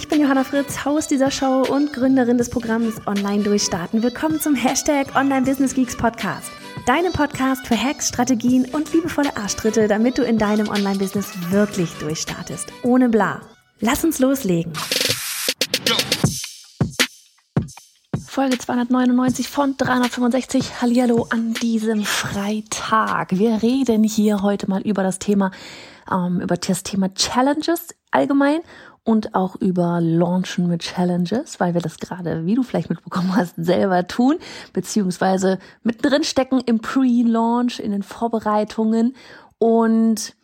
Ich bin Johanna Fritz, Haus dieser Show und Gründerin des Programms Online Durchstarten. Willkommen zum Hashtag Online Business Geeks Podcast. Deinem Podcast für Hacks, Strategien und liebevolle Arschtritte, damit du in deinem Online-Business wirklich durchstartest. Ohne bla. Lass uns loslegen. Folge 299 von 365. Hallihallo an diesem Freitag. Wir reden hier heute mal über das Thema, ähm, über das Thema Challenges allgemein und auch über Launchen mit Challenges, weil wir das gerade, wie du vielleicht mitbekommen hast, selber tun, beziehungsweise mittendrin stecken im Pre-Launch, in den Vorbereitungen und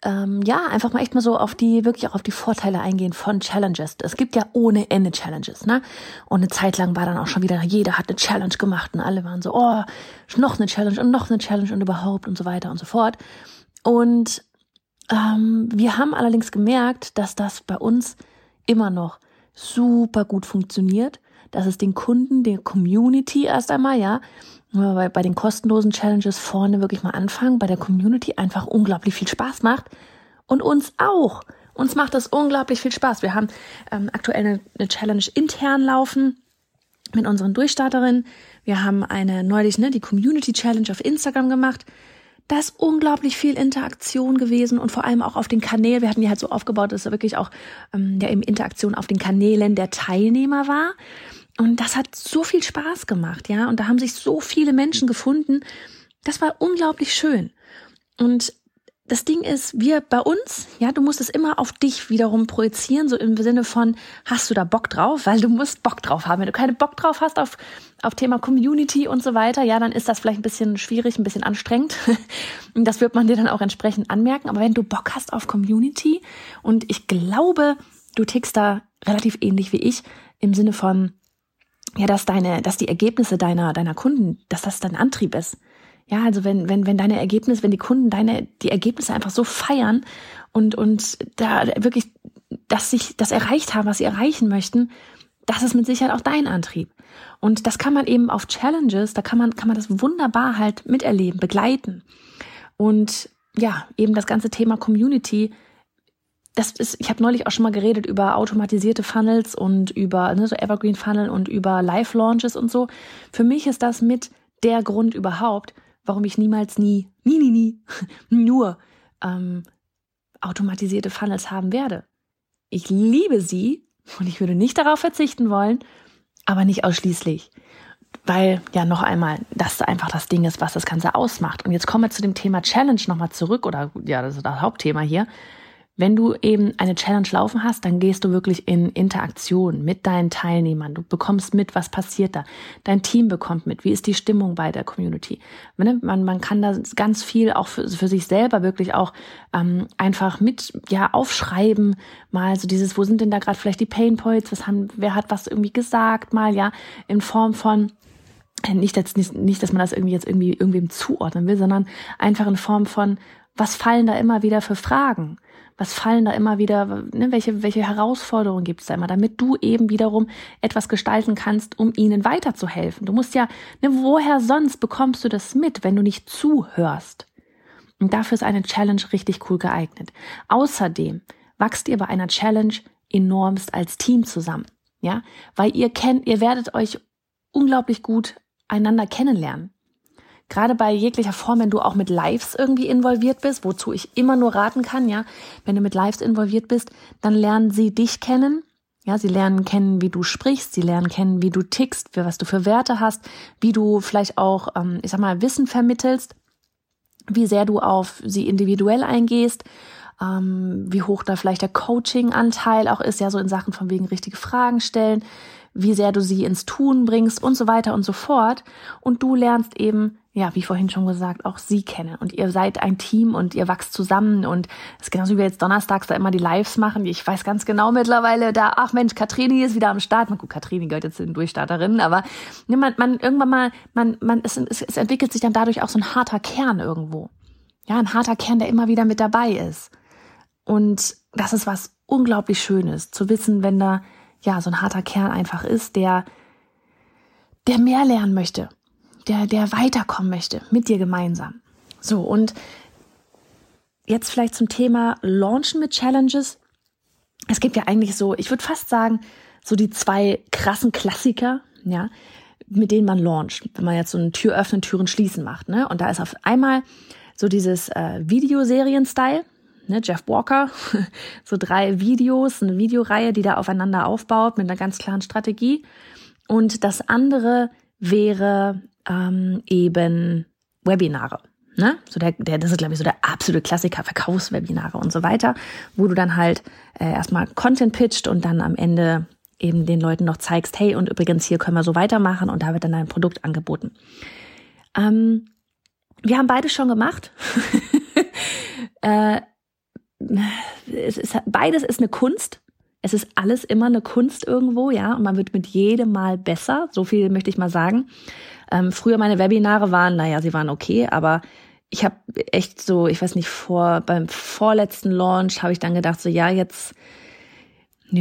ähm, ja, einfach mal echt mal so auf die, wirklich auch auf die Vorteile eingehen von Challenges. Es gibt ja ohne Ende Challenges, ne? Und eine Zeit lang war dann auch schon wieder, jeder hat eine Challenge gemacht und alle waren so, oh, noch eine Challenge und noch eine Challenge und überhaupt und so weiter und so fort. Und ähm, wir haben allerdings gemerkt, dass das bei uns immer noch super gut funktioniert, dass es den Kunden, der Community erst einmal, ja, bei, bei den kostenlosen Challenges vorne wirklich mal anfangen, bei der Community einfach unglaublich viel Spaß macht und uns auch. Uns macht das unglaublich viel Spaß. Wir haben ähm, aktuell eine, eine Challenge intern laufen mit unseren Durchstarterinnen. Wir haben eine neulich ne, die Community Challenge auf Instagram gemacht da ist unglaublich viel Interaktion gewesen und vor allem auch auf den Kanälen. Wir hatten die halt so aufgebaut, dass da wirklich auch ähm, ja, eben Interaktion auf den Kanälen der Teilnehmer war. Und das hat so viel Spaß gemacht, ja. Und da haben sich so viele Menschen gefunden. Das war unglaublich schön. Und das Ding ist, wir bei uns, ja, du musst es immer auf dich wiederum projizieren, so im Sinne von, hast du da Bock drauf? Weil du musst Bock drauf haben. Wenn du keine Bock drauf hast auf, auf Thema Community und so weiter, ja, dann ist das vielleicht ein bisschen schwierig, ein bisschen anstrengend. das wird man dir dann auch entsprechend anmerken. Aber wenn du Bock hast auf Community und ich glaube, du tickst da relativ ähnlich wie ich im Sinne von, ja, dass deine, dass die Ergebnisse deiner, deiner Kunden, dass das dein Antrieb ist. Ja, also wenn, wenn, wenn deine Ergebnisse, wenn die Kunden deine, die Ergebnisse einfach so feiern und, und da wirklich, dass sich das erreicht haben, was sie erreichen möchten, das ist mit Sicherheit auch dein Antrieb. Und das kann man eben auf Challenges, da kann man, kann man das wunderbar halt miterleben, begleiten. Und ja, eben das ganze Thema Community, das ist, ich habe neulich auch schon mal geredet über automatisierte Funnels und über ne, so Evergreen Funnel und über Live Launches und so. Für mich ist das mit der Grund überhaupt, warum ich niemals nie, nie, nie, nie, nur ähm, automatisierte Funnels haben werde. Ich liebe sie und ich würde nicht darauf verzichten wollen, aber nicht ausschließlich. Weil, ja, noch einmal, das einfach das Ding ist, was das Ganze ausmacht. Und jetzt kommen wir zu dem Thema Challenge nochmal zurück, oder ja, das ist das Hauptthema hier. Wenn du eben eine Challenge laufen hast, dann gehst du wirklich in Interaktion mit deinen Teilnehmern. Du bekommst mit, was passiert da. Dein Team bekommt mit, wie ist die Stimmung bei der Community. Man, man kann da ganz viel auch für, für sich selber wirklich auch ähm, einfach mit ja aufschreiben. Mal so dieses, wo sind denn da gerade vielleicht die Pain Points? Was haben, wer hat was irgendwie gesagt? Mal ja in Form von nicht, dass, nicht, nicht, dass man das irgendwie jetzt irgendwie irgendwem zuordnen will, sondern einfach in Form von, was fallen da immer wieder für Fragen? Was fallen da immer wieder, ne, welche, welche Herausforderungen gibt es da immer, damit du eben wiederum etwas gestalten kannst, um ihnen weiterzuhelfen. Du musst ja, ne, woher sonst bekommst du das mit, wenn du nicht zuhörst? Und dafür ist eine Challenge richtig cool geeignet. Außerdem wachst ihr bei einer Challenge enormst als Team zusammen. Ja, weil ihr kennt, ihr werdet euch unglaublich gut einander kennenlernen gerade bei jeglicher Form, wenn du auch mit Lives irgendwie involviert bist, wozu ich immer nur raten kann, ja, wenn du mit Lives involviert bist, dann lernen sie dich kennen. Ja, sie lernen kennen, wie du sprichst, sie lernen kennen, wie du tickst, für was du für Werte hast, wie du vielleicht auch, ähm, ich sag mal, Wissen vermittelst, wie sehr du auf sie individuell eingehst, ähm, wie hoch da vielleicht der Coaching-Anteil auch ist, ja, so in Sachen von wegen richtige Fragen stellen, wie sehr du sie ins Tun bringst und so weiter und so fort. Und du lernst eben, ja, wie vorhin schon gesagt, auch sie kennen. Und ihr seid ein Team und ihr wachst zusammen. Und es ist genauso wie wir jetzt donnerstags da immer die Lives machen. Ich weiß ganz genau mittlerweile da, ach Mensch, Katrini ist wieder am Start. Man, gut, Katrini gehört jetzt zu den Durchstarterinnen, aber ne, man, man irgendwann mal, man, man, es, es, es entwickelt sich dann dadurch auch so ein harter Kern irgendwo. Ja, ein harter Kern, der immer wieder mit dabei ist. Und das ist was unglaublich Schönes, zu wissen, wenn da ja so ein harter Kern einfach ist, der, der mehr lernen möchte, der, der weiterkommen möchte mit dir gemeinsam. So, und jetzt vielleicht zum Thema Launchen mit Challenges. Es gibt ja eigentlich so, ich würde fast sagen, so die zwei krassen Klassiker, ja, mit denen man launcht, wenn man jetzt so eine Tür öffnen, Türen schließen macht, ne? Und da ist auf einmal so dieses äh, Videoserien-Style, ne, Jeff Walker, so drei Videos, eine Videoreihe, die da aufeinander aufbaut mit einer ganz klaren Strategie. Und das andere wäre ähm, eben Webinare. Ne? So der, der, das ist, glaube ich, so der absolute Klassiker, Verkaufswebinare und so weiter, wo du dann halt äh, erstmal Content pitcht und dann am Ende eben den Leuten noch zeigst, hey, und übrigens hier können wir so weitermachen und da wird dann dein Produkt angeboten. Ähm, wir haben beide schon gemacht. äh, es ist, beides ist eine Kunst. Es ist alles immer eine Kunst irgendwo, ja, und man wird mit jedem Mal besser. So viel möchte ich mal sagen. Ähm, früher meine Webinare waren, naja, sie waren okay, aber ich habe echt so, ich weiß nicht, vor beim vorletzten Launch habe ich dann gedacht, so ja, jetzt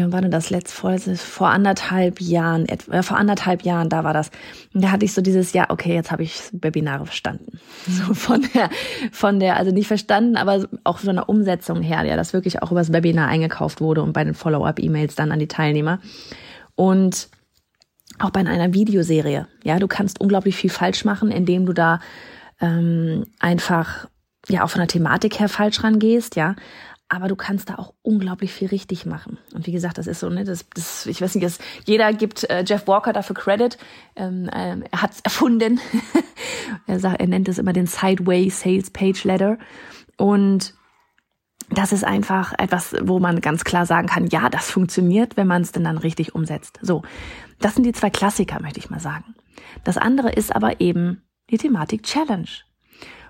wann war denn das letzte vor, vor anderthalb Jahren, äh, vor anderthalb Jahren, da war das. Da hatte ich so dieses, ja, okay, jetzt habe ich Webinare verstanden. So von der, von der, also nicht verstanden, aber auch von der Umsetzung her, ja, das wirklich auch übers Webinar eingekauft wurde und bei den Follow-up-E-Mails dann an die Teilnehmer. Und auch bei einer Videoserie, ja, du kannst unglaublich viel falsch machen, indem du da ähm, einfach ja auch von der Thematik her falsch rangehst, ja aber du kannst da auch unglaublich viel richtig machen. Und wie gesagt, das ist so, ne, das, das ich weiß nicht, das, jeder gibt äh, Jeff Walker dafür Credit. Ähm, ähm, er hat es erfunden. er, sagt, er nennt es immer den Sideway Sales Page Letter. Und das ist einfach etwas, wo man ganz klar sagen kann, ja, das funktioniert, wenn man es denn dann richtig umsetzt. So, das sind die zwei Klassiker, möchte ich mal sagen. Das andere ist aber eben die Thematik Challenge.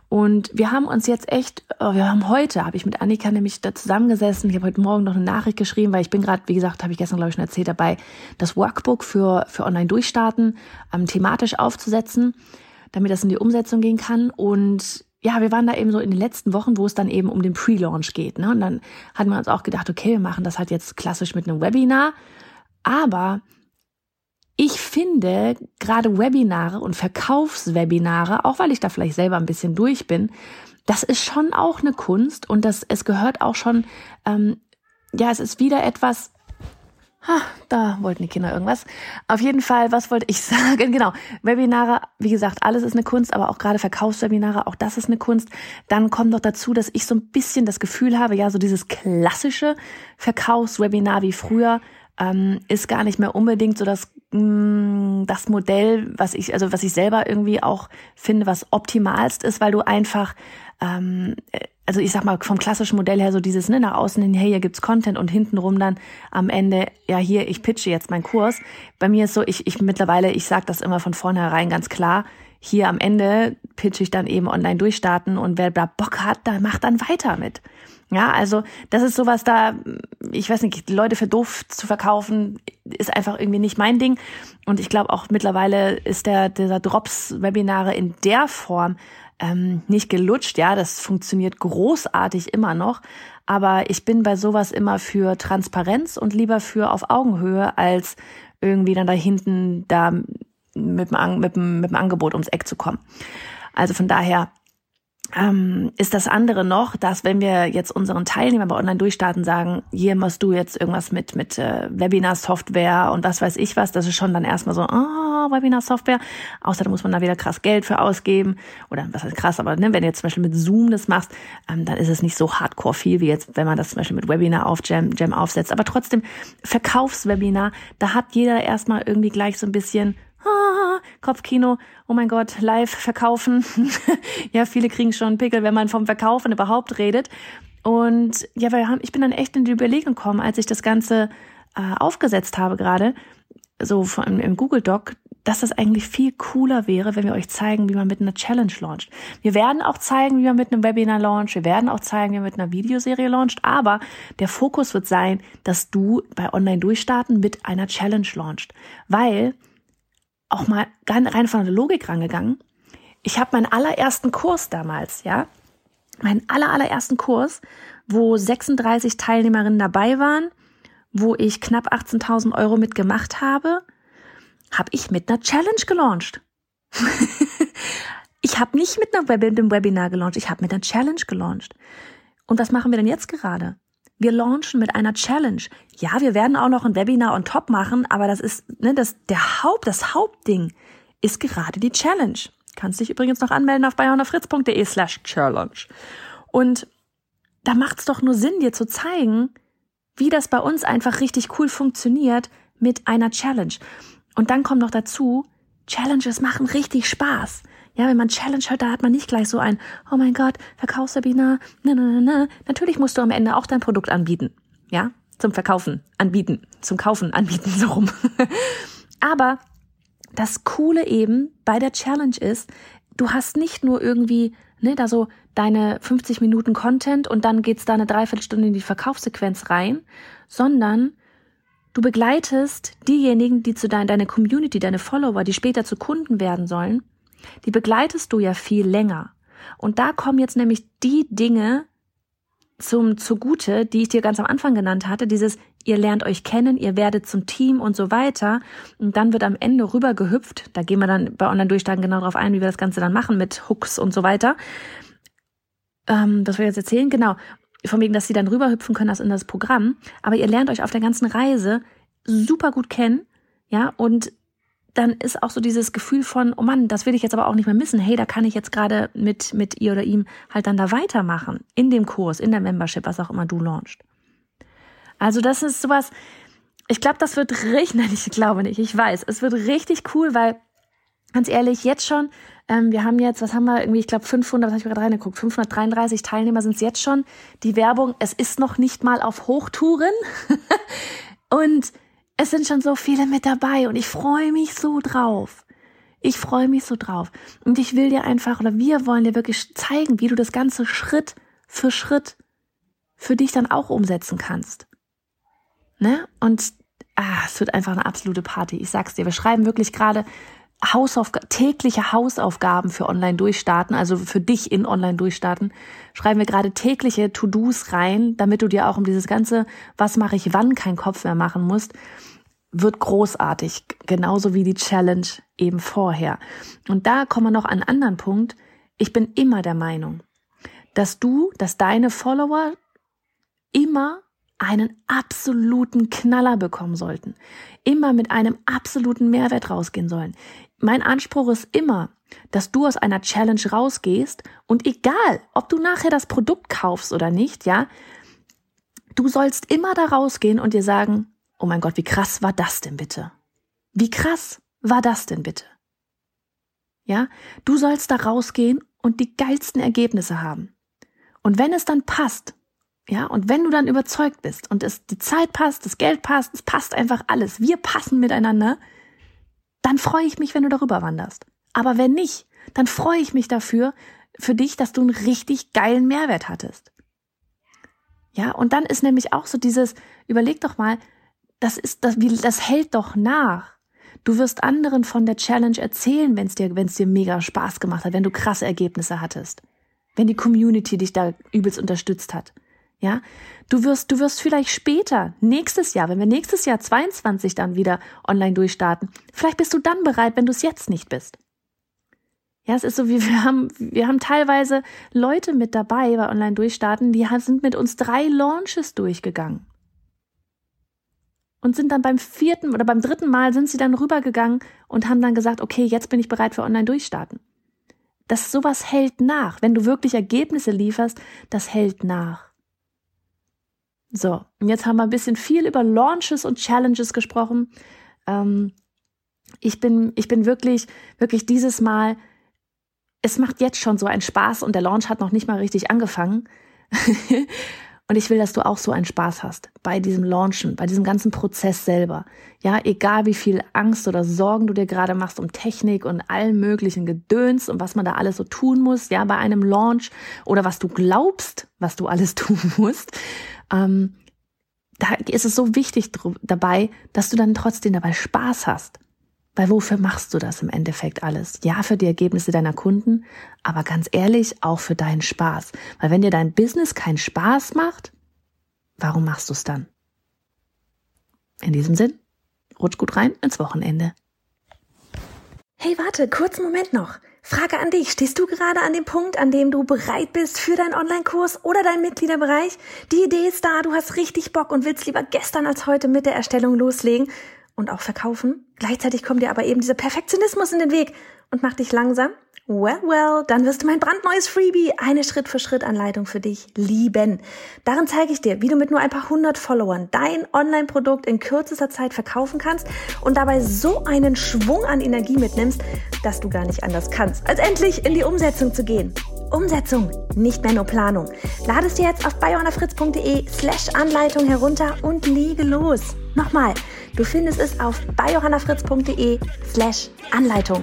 Und wir haben uns jetzt echt, oh, wir haben heute, habe ich mit Annika nämlich da zusammengesessen. Ich habe heute Morgen noch eine Nachricht geschrieben, weil ich bin gerade, wie gesagt, habe ich gestern glaube ich schon erzählt, dabei, das Workbook für, für Online-Durchstarten ähm, thematisch aufzusetzen, damit das in die Umsetzung gehen kann. Und ja, wir waren da eben so in den letzten Wochen, wo es dann eben um den Pre-Launch geht. Ne? Und dann hatten wir uns auch gedacht, okay, wir machen das halt jetzt klassisch mit einem Webinar. Aber ich finde gerade Webinare und Verkaufswebinare, auch weil ich da vielleicht selber ein bisschen durch bin, das ist schon auch eine Kunst und das es gehört auch schon, ähm, ja, es ist wieder etwas. Ha, da wollten die Kinder irgendwas. Auf jeden Fall, was wollte ich sagen? Genau, Webinare, wie gesagt, alles ist eine Kunst, aber auch gerade Verkaufswebinare, auch das ist eine Kunst. Dann kommt noch dazu, dass ich so ein bisschen das Gefühl habe, ja, so dieses klassische Verkaufswebinar wie früher, ähm, ist gar nicht mehr unbedingt so das, mh, mm, das Modell, was ich, also was ich selber irgendwie auch finde, was optimalst ist, weil du einfach, ähm, also ich sag mal, vom klassischen Modell her so dieses, ne, nach außen hin, hey, hier gibt's Content und hintenrum dann am Ende, ja, hier, ich pitche jetzt meinen Kurs. Bei mir ist so, ich, ich mittlerweile, ich sag das immer von vornherein ganz klar, hier am Ende pitche ich dann eben online durchstarten und wer da Bock hat, da macht dann weiter mit. Ja, also das ist sowas da, ich weiß nicht, Leute für doof zu verkaufen, ist einfach irgendwie nicht mein Ding. Und ich glaube auch mittlerweile ist der dieser Drops-Webinare in der Form ähm, nicht gelutscht. Ja, das funktioniert großartig immer noch. Aber ich bin bei sowas immer für Transparenz und lieber für auf Augenhöhe, als irgendwie dann da hinten da mit dem, mit dem, mit dem Angebot ums Eck zu kommen. Also von daher ähm, ist das andere noch, dass wenn wir jetzt unseren Teilnehmern bei Online-Durchstarten sagen, hier musst du jetzt irgendwas mit, mit äh, Webinar-Software und was weiß ich was, das ist schon dann erstmal so, ah, oh, Webinar-Software. Außerdem muss man da wieder krass Geld für ausgeben. Oder was heißt krass, aber ne, wenn du jetzt zum Beispiel mit Zoom das machst, ähm, dann ist es nicht so hardcore viel, wie jetzt, wenn man das zum Beispiel mit Webinar auf Jam, Jam aufsetzt. Aber trotzdem, Verkaufswebinar, da hat jeder erstmal irgendwie gleich so ein bisschen ah, Kopfkino, oh mein Gott, live verkaufen. ja, viele kriegen schon Pickel, wenn man vom Verkaufen überhaupt redet. Und ja, wir haben, ich bin dann echt in die Überlegung gekommen, als ich das Ganze äh, aufgesetzt habe gerade, so von, im Google Doc, dass das eigentlich viel cooler wäre, wenn wir euch zeigen, wie man mit einer Challenge launcht. Wir werden auch zeigen, wie man mit einem Webinar launcht. Wir werden auch zeigen, wie man mit einer Videoserie launcht. Aber der Fokus wird sein, dass du bei Online Durchstarten mit einer Challenge launcht. Weil, auch mal rein von der Logik rangegangen, ich habe meinen allerersten Kurs damals, ja, meinen aller, allerersten Kurs, wo 36 Teilnehmerinnen dabei waren, wo ich knapp 18.000 Euro mitgemacht habe, habe ich mit einer Challenge gelauncht. ich habe nicht mit, Web einem Webinar gelauncht, ich habe mit einer Challenge gelauncht. Und was machen wir denn jetzt gerade? Wir launchen mit einer Challenge. Ja, wir werden auch noch ein Webinar on top machen, aber das ist, ne, das, der Haupt, das Hauptding ist gerade die Challenge. Kannst dich übrigens noch anmelden auf bayonafritz.de slash challenge. Und da macht's doch nur Sinn, dir zu zeigen, wie das bei uns einfach richtig cool funktioniert mit einer Challenge. Und dann kommt noch dazu, Challenges machen richtig Spaß. Ja, wenn man Challenge hört, da hat man nicht gleich so ein, oh mein Gott, Verkaufswebinar, ne, ne, ne, ne. Natürlich musst du am Ende auch dein Produkt anbieten. Ja, zum Verkaufen, anbieten, zum Kaufen, anbieten, so rum. Aber das Coole eben bei der Challenge ist, du hast nicht nur irgendwie, ne, da so deine 50 Minuten Content und dann geht's da eine Dreiviertelstunde in die Verkaufssequenz rein, sondern du begleitest diejenigen, die zu dein, deine Community, deine Follower, die später zu Kunden werden sollen, die begleitest du ja viel länger. Und da kommen jetzt nämlich die Dinge zum zugute, die ich dir ganz am Anfang genannt hatte, dieses ihr lernt euch kennen, ihr werdet zum Team und so weiter. Und dann wird am Ende rüber gehüpft. Da gehen wir dann bei Online-Durchstarten genau darauf ein, wie wir das Ganze dann machen mit Hooks und so weiter. Ähm, das will ich jetzt erzählen, genau. Von wegen, dass sie dann rüberhüpfen können in das Programm. Aber ihr lernt euch auf der ganzen Reise super gut kennen, ja, und dann ist auch so dieses Gefühl von, oh Mann, das will ich jetzt aber auch nicht mehr missen. Hey, da kann ich jetzt gerade mit, mit ihr oder ihm halt dann da weitermachen. In dem Kurs, in der Membership, was auch immer du launchst. Also das ist sowas, ich glaube, das wird richtig, nein, ich glaube nicht, ich weiß, es wird richtig cool, weil ganz ehrlich, jetzt schon, ähm, wir haben jetzt, was haben wir, irgendwie, ich glaube 500, was habe ich gerade reingeguckt, 533 Teilnehmer sind es jetzt schon. Die Werbung, es ist noch nicht mal auf Hochtouren und es sind schon so viele mit dabei und ich freue mich so drauf. Ich freue mich so drauf. Und ich will dir einfach, oder wir wollen dir wirklich zeigen, wie du das Ganze Schritt für Schritt für dich dann auch umsetzen kannst. Ne? Und ah, es wird einfach eine absolute Party. Ich sag's dir, wir schreiben wirklich gerade Hausaufg tägliche Hausaufgaben für Online-Durchstarten, also für dich in Online-Durchstarten, schreiben wir gerade tägliche To-Dos rein, damit du dir auch um dieses ganze, was mache ich wann, keinen Kopf mehr machen musst, wird großartig, genauso wie die Challenge eben vorher. Und da kommen wir noch an einen anderen Punkt. Ich bin immer der Meinung, dass du, dass deine Follower immer einen absoluten Knaller bekommen sollten, immer mit einem absoluten Mehrwert rausgehen sollen. Mein Anspruch ist immer, dass du aus einer Challenge rausgehst und egal, ob du nachher das Produkt kaufst oder nicht, ja, du sollst immer da rausgehen und dir sagen, oh mein Gott, wie krass war das denn bitte? Wie krass war das denn bitte? Ja, du sollst da rausgehen und die geilsten Ergebnisse haben. Und wenn es dann passt, ja, und wenn du dann überzeugt bist und es die Zeit passt, das Geld passt, es passt einfach alles, wir passen miteinander, dann freue ich mich, wenn du darüber wanderst. Aber wenn nicht, dann freue ich mich dafür, für dich, dass du einen richtig geilen Mehrwert hattest. Ja, und dann ist nämlich auch so dieses, überleg doch mal, das ist, das, das hält doch nach. Du wirst anderen von der Challenge erzählen, wenn es dir, wenn es dir mega Spaß gemacht hat, wenn du krasse Ergebnisse hattest. Wenn die Community dich da übelst unterstützt hat. Ja, du wirst, du wirst vielleicht später, nächstes Jahr, wenn wir nächstes Jahr 22 dann wieder online durchstarten, vielleicht bist du dann bereit, wenn du es jetzt nicht bist. Ja, es ist so wie wir haben, wir haben teilweise Leute mit dabei bei online durchstarten, die sind mit uns drei Launches durchgegangen. Und sind dann beim vierten oder beim dritten Mal sind sie dann rübergegangen und haben dann gesagt, okay, jetzt bin ich bereit für online durchstarten. Das sowas hält nach. Wenn du wirklich Ergebnisse lieferst, das hält nach. So, und jetzt haben wir ein bisschen viel über Launches und Challenges gesprochen. Ähm, ich bin, ich bin wirklich, wirklich dieses Mal, es macht jetzt schon so einen Spaß und der Launch hat noch nicht mal richtig angefangen. und ich will, dass du auch so einen Spaß hast bei diesem Launchen, bei diesem ganzen Prozess selber. Ja, egal wie viel Angst oder Sorgen du dir gerade machst um Technik und allen möglichen Gedöns und was man da alles so tun muss, ja, bei einem Launch oder was du glaubst, was du alles tun musst. Ähm, da ist es so wichtig dabei, dass du dann trotzdem dabei Spaß hast. Weil wofür machst du das im Endeffekt alles? Ja, für die Ergebnisse deiner Kunden, aber ganz ehrlich, auch für deinen Spaß. Weil wenn dir dein Business keinen Spaß macht, warum machst du es dann? In diesem Sinn, rutsch gut rein ins Wochenende. Hey, warte, kurzen Moment noch. Frage an dich. Stehst du gerade an dem Punkt, an dem du bereit bist für deinen Online-Kurs oder deinen Mitgliederbereich? Die Idee ist da, du hast richtig Bock und willst lieber gestern als heute mit der Erstellung loslegen und auch verkaufen. Gleichzeitig kommt dir aber eben dieser Perfektionismus in den Weg und macht dich langsam. Well, well, dann wirst du mein brandneues Freebie, eine Schritt-für-Schritt-Anleitung für dich lieben. Darin zeige ich dir, wie du mit nur ein paar hundert Followern dein Online-Produkt in kürzester Zeit verkaufen kannst und dabei so einen Schwung an Energie mitnimmst, dass du gar nicht anders kannst, als endlich in die Umsetzung zu gehen. Umsetzung, nicht mehr nur Planung. Lade es dir jetzt auf biohannafritz.de slash Anleitung herunter und lege los. Nochmal, du findest es auf biohannafritz.de slash Anleitung.